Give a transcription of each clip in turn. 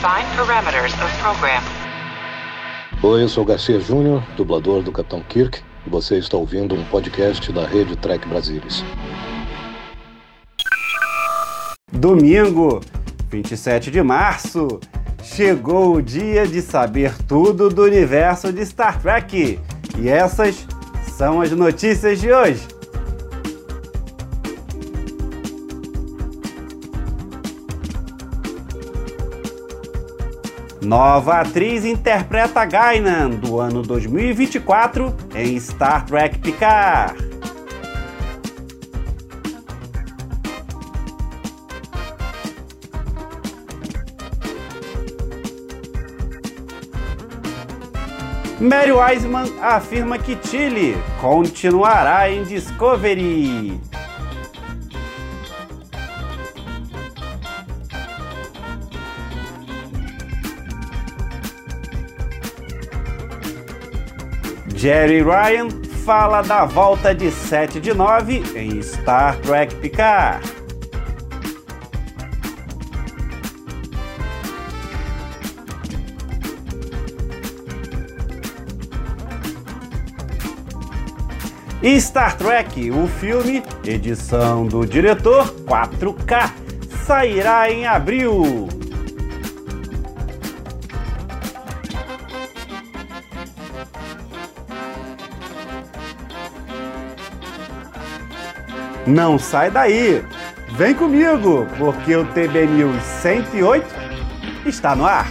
Define parameters of program. Oi, eu sou Garcia Júnior, dublador do Capitão Kirk, e você está ouvindo um podcast da Rede Trek Brasilis. Domingo, 27 de março, chegou o dia de saber tudo do universo de Star Trek. E essas são as notícias de hoje. Nova atriz interpreta Gainan do ano 2024 em Star Trek Picard. Mary Wiseman afirma que Chile continuará em Discovery. Jerry Ryan fala da volta de 7 de 9 em Star Trek Picard. Star Trek, o filme, edição do diretor 4K, sairá em abril. Não sai daí! Vem comigo, porque o TB News 108 está no ar.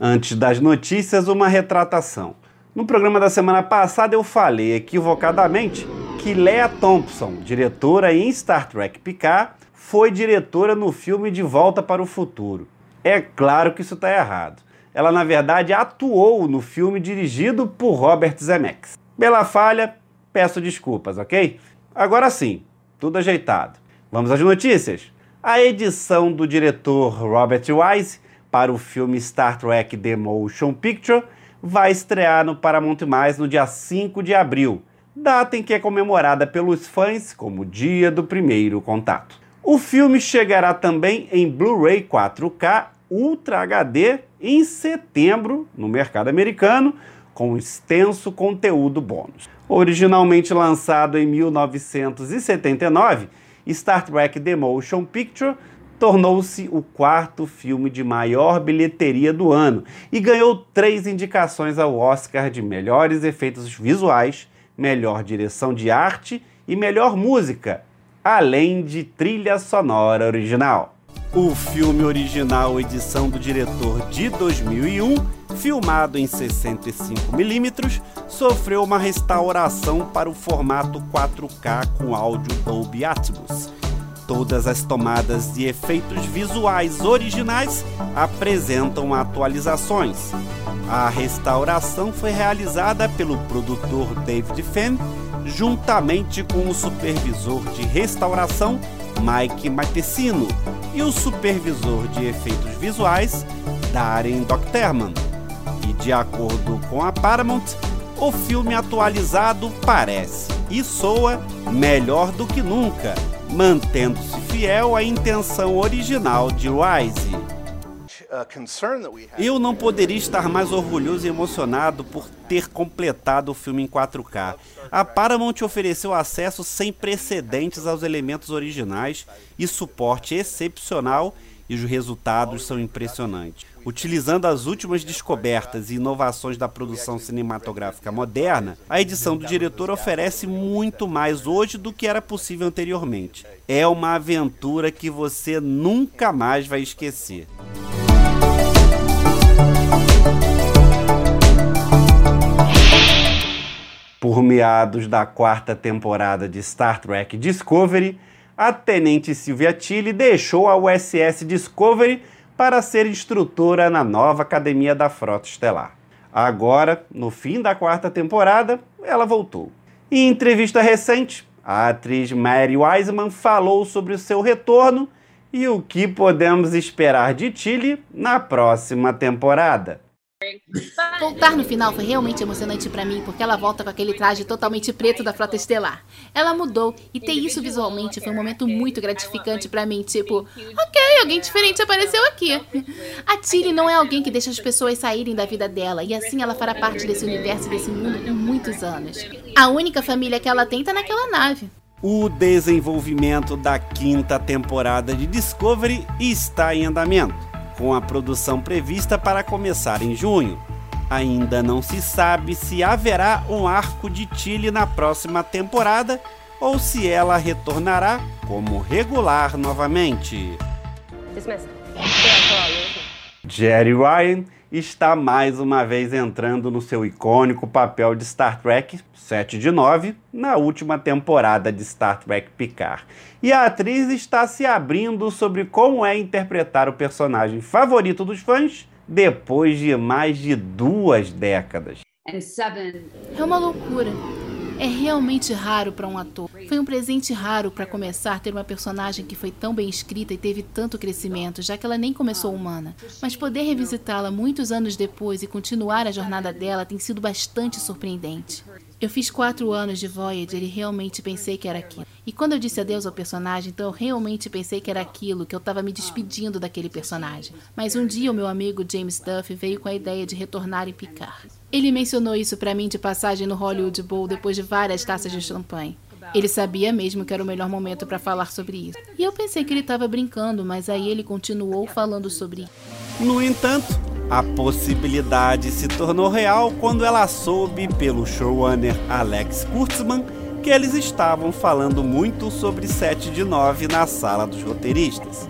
Antes das notícias, uma retratação. No programa da semana passada eu falei equivocadamente que Lea Thompson, diretora em Star Trek Picard, foi diretora no filme De Volta para o Futuro. É claro que isso está errado. Ela, na verdade, atuou no filme dirigido por Robert Zemeckis. Pela falha, peço desculpas, ok? Agora sim, tudo ajeitado. Vamos às notícias? A edição do diretor Robert Wise para o filme Star Trek The Motion Picture vai estrear no Paramount+, no dia 5 de abril, data em que é comemorada pelos fãs como dia do primeiro contato. O filme chegará também em Blu-ray 4K Ultra HD em setembro no mercado americano, com extenso conteúdo bônus. Originalmente lançado em 1979, Star Trek The Motion Picture tornou-se o quarto filme de maior bilheteria do ano e ganhou três indicações ao Oscar de melhores efeitos visuais, melhor direção de arte e melhor música, além de trilha sonora original. O filme original, edição do diretor de 2001, filmado em 65mm, sofreu uma restauração para o formato 4K com áudio Dolby Atmos. Todas as tomadas de efeitos visuais originais apresentam atualizações. A restauração foi realizada pelo produtor David Fenn juntamente com o supervisor de restauração Mike Matessino e o supervisor de efeitos visuais Darren Docterman. E de acordo com a Paramount, o filme atualizado parece e soa melhor do que nunca, mantendo-se fiel à intenção original de Wise. Eu não poderia estar mais orgulhoso e emocionado por ter completado o filme em 4K. A Paramount ofereceu acesso sem precedentes aos elementos originais e suporte excepcional e os resultados são impressionantes. Utilizando as últimas descobertas e inovações da produção cinematográfica moderna, a edição do diretor oferece muito mais hoje do que era possível anteriormente. É uma aventura que você nunca mais vai esquecer. Por meados da quarta temporada de Star Trek Discovery, a Tenente Sylvia Tilly deixou a USS Discovery para ser instrutora na nova academia da Frota Estelar. Agora, no fim da quarta temporada, ela voltou. Em entrevista recente, a atriz Mary Wiseman falou sobre o seu retorno e o que podemos esperar de Tilly na próxima temporada. Voltar no final foi realmente emocionante para mim, porque ela volta com aquele traje totalmente preto da Frota Estelar. Ela mudou, e ter isso visualmente foi um momento muito gratificante para mim, tipo, ok, alguém diferente apareceu aqui. A Tilly não é alguém que deixa as pessoas saírem da vida dela, e assim ela fará parte desse universo desse mundo por muitos anos. A única família que ela tem tá naquela nave. O desenvolvimento da quinta temporada de Discovery está em andamento, com a produção prevista para começar em junho. Ainda não se sabe se haverá um arco de Tilly na próxima temporada ou se ela retornará como regular novamente. Jerry Ryan está mais uma vez entrando no seu icônico papel de Star Trek 7 de 9 na última temporada de Star Trek Picard. E a atriz está se abrindo sobre como é interpretar o personagem favorito dos fãs depois de mais de duas décadas. É uma loucura. É realmente raro para um ator. Foi um presente raro para começar ter uma personagem que foi tão bem escrita e teve tanto crescimento, já que ela nem começou humana. Mas poder revisitá-la muitos anos depois e continuar a jornada dela tem sido bastante surpreendente. Eu fiz quatro anos de Voyager e realmente pensei que era aquilo. E quando eu disse adeus ao personagem, então eu realmente pensei que era aquilo, que eu estava me despedindo daquele personagem. Mas um dia o meu amigo James Duff veio com a ideia de retornar e picar. Ele mencionou isso para mim de passagem no Hollywood Bowl depois de várias taças de champanhe. Ele sabia mesmo que era o melhor momento para falar sobre isso. E eu pensei que ele estava brincando, mas aí ele continuou falando sobre isso. No entanto, a possibilidade se tornou real quando ela soube pelo showrunner Alex Kurtzman que eles estavam falando muito sobre 7 de 9 na sala dos roteiristas.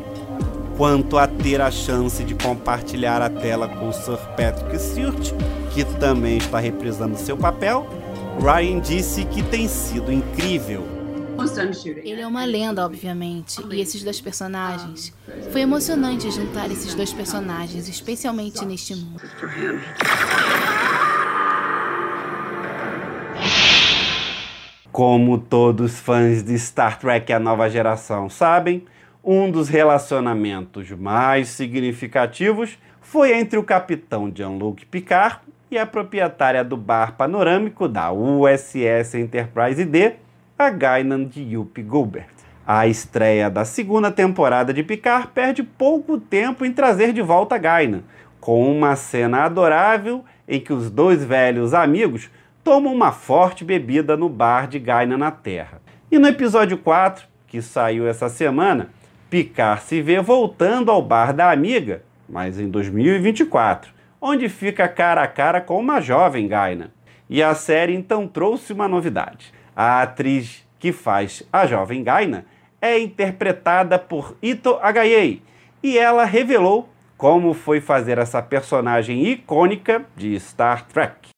Quanto a ter a chance de compartilhar a tela com Sir Patrick Stewart, que também está reprisando seu papel, Ryan disse que tem sido incrível. Ele é uma lenda, obviamente, e esses dois personagens. Foi emocionante juntar esses dois personagens, especialmente neste mundo. Como todos fãs de Star Trek A Nova Geração sabem, um dos relacionamentos mais significativos foi entre o capitão Jean-Luc Picard e a proprietária do bar panorâmico da USS Enterprise D, a Gainan de Yuppie Gilbert. A estreia da segunda temporada de Picard perde pouco tempo em trazer de volta a Gainan, com uma cena adorável em que os dois velhos amigos tomam uma forte bebida no bar de Gainan na Terra. E no episódio 4, que saiu essa semana, Picard se vê voltando ao bar da amiga, mas em 2024 onde fica cara a cara com uma jovem Gaina. E a série então trouxe uma novidade. A atriz que faz a jovem Gaina é interpretada por Ito Agayei, e ela revelou como foi fazer essa personagem icônica de Star Trek.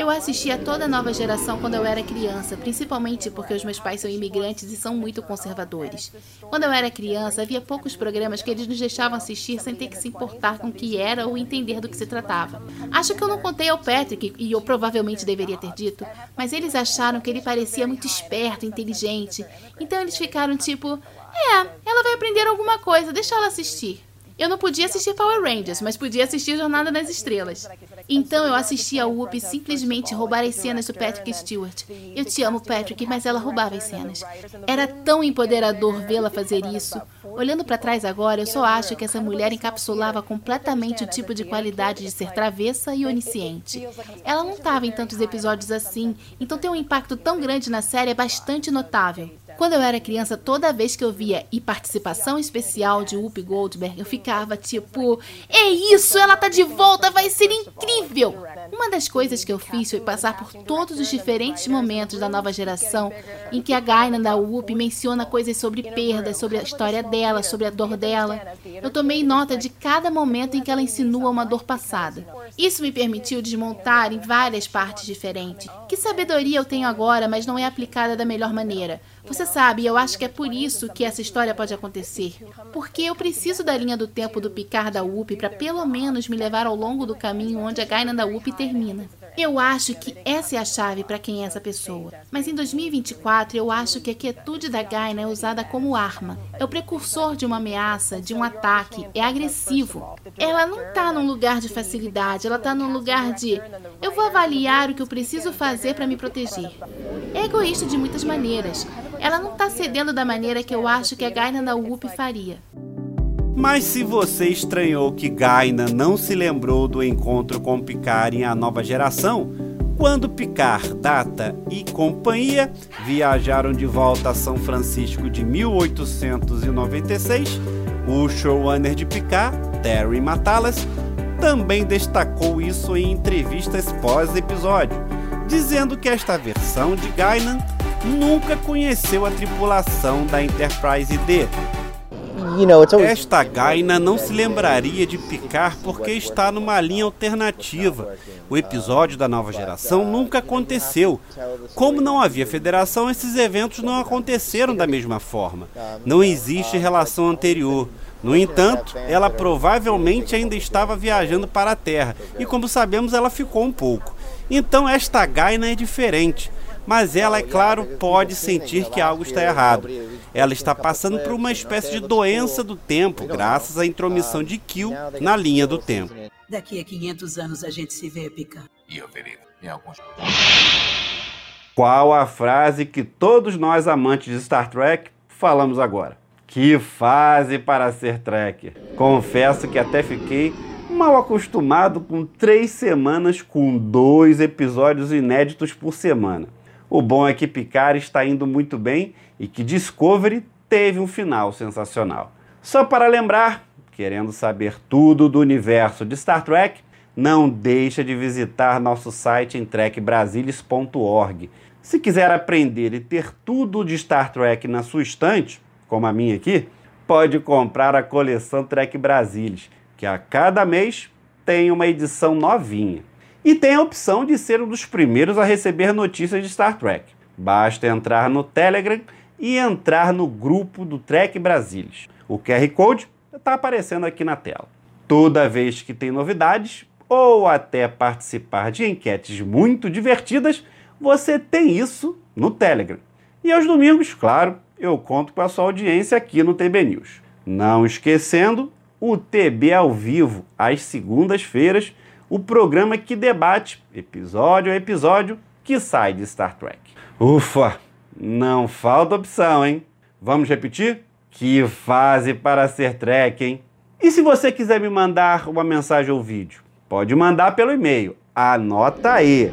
Eu assisti a toda a nova geração quando eu era criança, principalmente porque os meus pais são imigrantes e são muito conservadores. Quando eu era criança, havia poucos programas que eles nos deixavam assistir sem ter que se importar com o que era ou entender do que se tratava. Acho que eu não contei ao Patrick, e eu provavelmente deveria ter dito, mas eles acharam que ele parecia muito esperto, inteligente. Então eles ficaram tipo: é, ela vai aprender alguma coisa, deixa ela assistir. Eu não podia assistir Power Rangers, mas podia assistir Jornada nas Estrelas. Então eu assisti a Whoopi simplesmente roubar as cenas do Patrick Stewart. Eu te amo, Patrick, mas ela roubava as cenas. Era tão empoderador vê-la fazer isso. Olhando para trás agora, eu só acho que essa mulher encapsulava completamente o tipo de qualidade de ser travessa e onisciente. Ela não estava em tantos episódios assim, então ter um impacto tão grande na série é bastante notável. Quando eu era criança, toda vez que eu via e participação especial de Whoopi Goldberg, eu ficava tipo: É isso, ela tá de volta, vai ser incrível! Uma das coisas que eu fiz foi passar por todos os diferentes momentos da nova geração em que a Gaina da Whoopi menciona coisas sobre perdas, sobre a história dela, sobre a dor dela. Eu tomei nota de cada momento em que ela insinua uma dor passada. Isso me permitiu desmontar em várias partes diferentes. Que sabedoria eu tenho agora, mas não é aplicada da melhor maneira. Você sabe, eu acho que é por isso que essa história pode acontecer. Porque eu preciso da linha do tempo do Picard da UP para pelo menos me levar ao longo do caminho onde a Gaina da UP termina. Eu acho que essa é a chave para quem é essa pessoa. Mas em 2024, eu acho que a quietude da Gaina é usada como arma. É o precursor de uma ameaça, de um ataque, é agressivo. Ela não está num lugar de facilidade, ela está num lugar de eu vou avaliar o que eu preciso fazer para me proteger. É egoísta de muitas maneiras. Ela não está cedendo da maneira que eu acho que a Gaina da UP faria. Mas se você estranhou que Gaina não se lembrou do encontro com Picard em A Nova Geração, quando Picard, Data e companhia viajaram de volta a São Francisco de 1896, o showrunner de Picard, Terry Matalas, também destacou isso em entrevistas pós-episódio, dizendo que esta versão de Guinan nunca conheceu a tripulação da Enterprise D esta Gaina não se lembraria de picar porque está numa linha alternativa. O episódio da nova geração nunca aconteceu. Como não havia federação, esses eventos não aconteceram da mesma forma. Não existe relação anterior. No entanto, ela provavelmente ainda estava viajando para a Terra e, como sabemos, ela ficou um pouco. Então, esta Gaina é diferente mas ela, é claro, pode sentir que algo está errado. Ela está passando por uma espécie de doença do tempo, graças à intromissão de Kill na linha do tempo. Daqui a 500 anos a gente se vê, Picard. E eu verei em alguns. Qual a frase que todos nós amantes de Star Trek falamos agora? Que fase para ser Trek! Confesso que até fiquei mal acostumado com três semanas com dois episódios inéditos por semana. O bom é que Picard está indo muito bem e que Discovery teve um final sensacional. Só para lembrar, querendo saber tudo do universo de Star Trek, não deixa de visitar nosso site em trekbrasilis.org. Se quiser aprender e ter tudo de Star Trek na sua estante, como a minha aqui, pode comprar a coleção Trek Brasilis, que a cada mês tem uma edição novinha. E tem a opção de ser um dos primeiros a receber notícias de Star Trek. Basta entrar no Telegram e entrar no grupo do Trek Brasilis. O QR Code está aparecendo aqui na tela. Toda vez que tem novidades ou até participar de enquetes muito divertidas, você tem isso no Telegram. E aos domingos, claro, eu conto com a sua audiência aqui no TB News. Não esquecendo o TB ao vivo às segundas-feiras o programa que debate, episódio a episódio, que sai de Star Trek. Ufa, não falta opção, hein? Vamos repetir? Que fase para ser Trek, hein? E se você quiser me mandar uma mensagem ou vídeo, pode mandar pelo e-mail. Anota aí,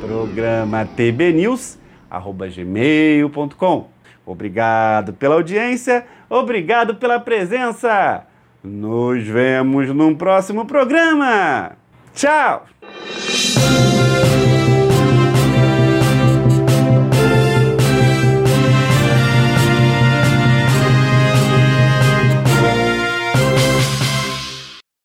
programa tbnews@gmail.com. Obrigado pela audiência, obrigado pela presença. Nos vemos num próximo programa. Tchau!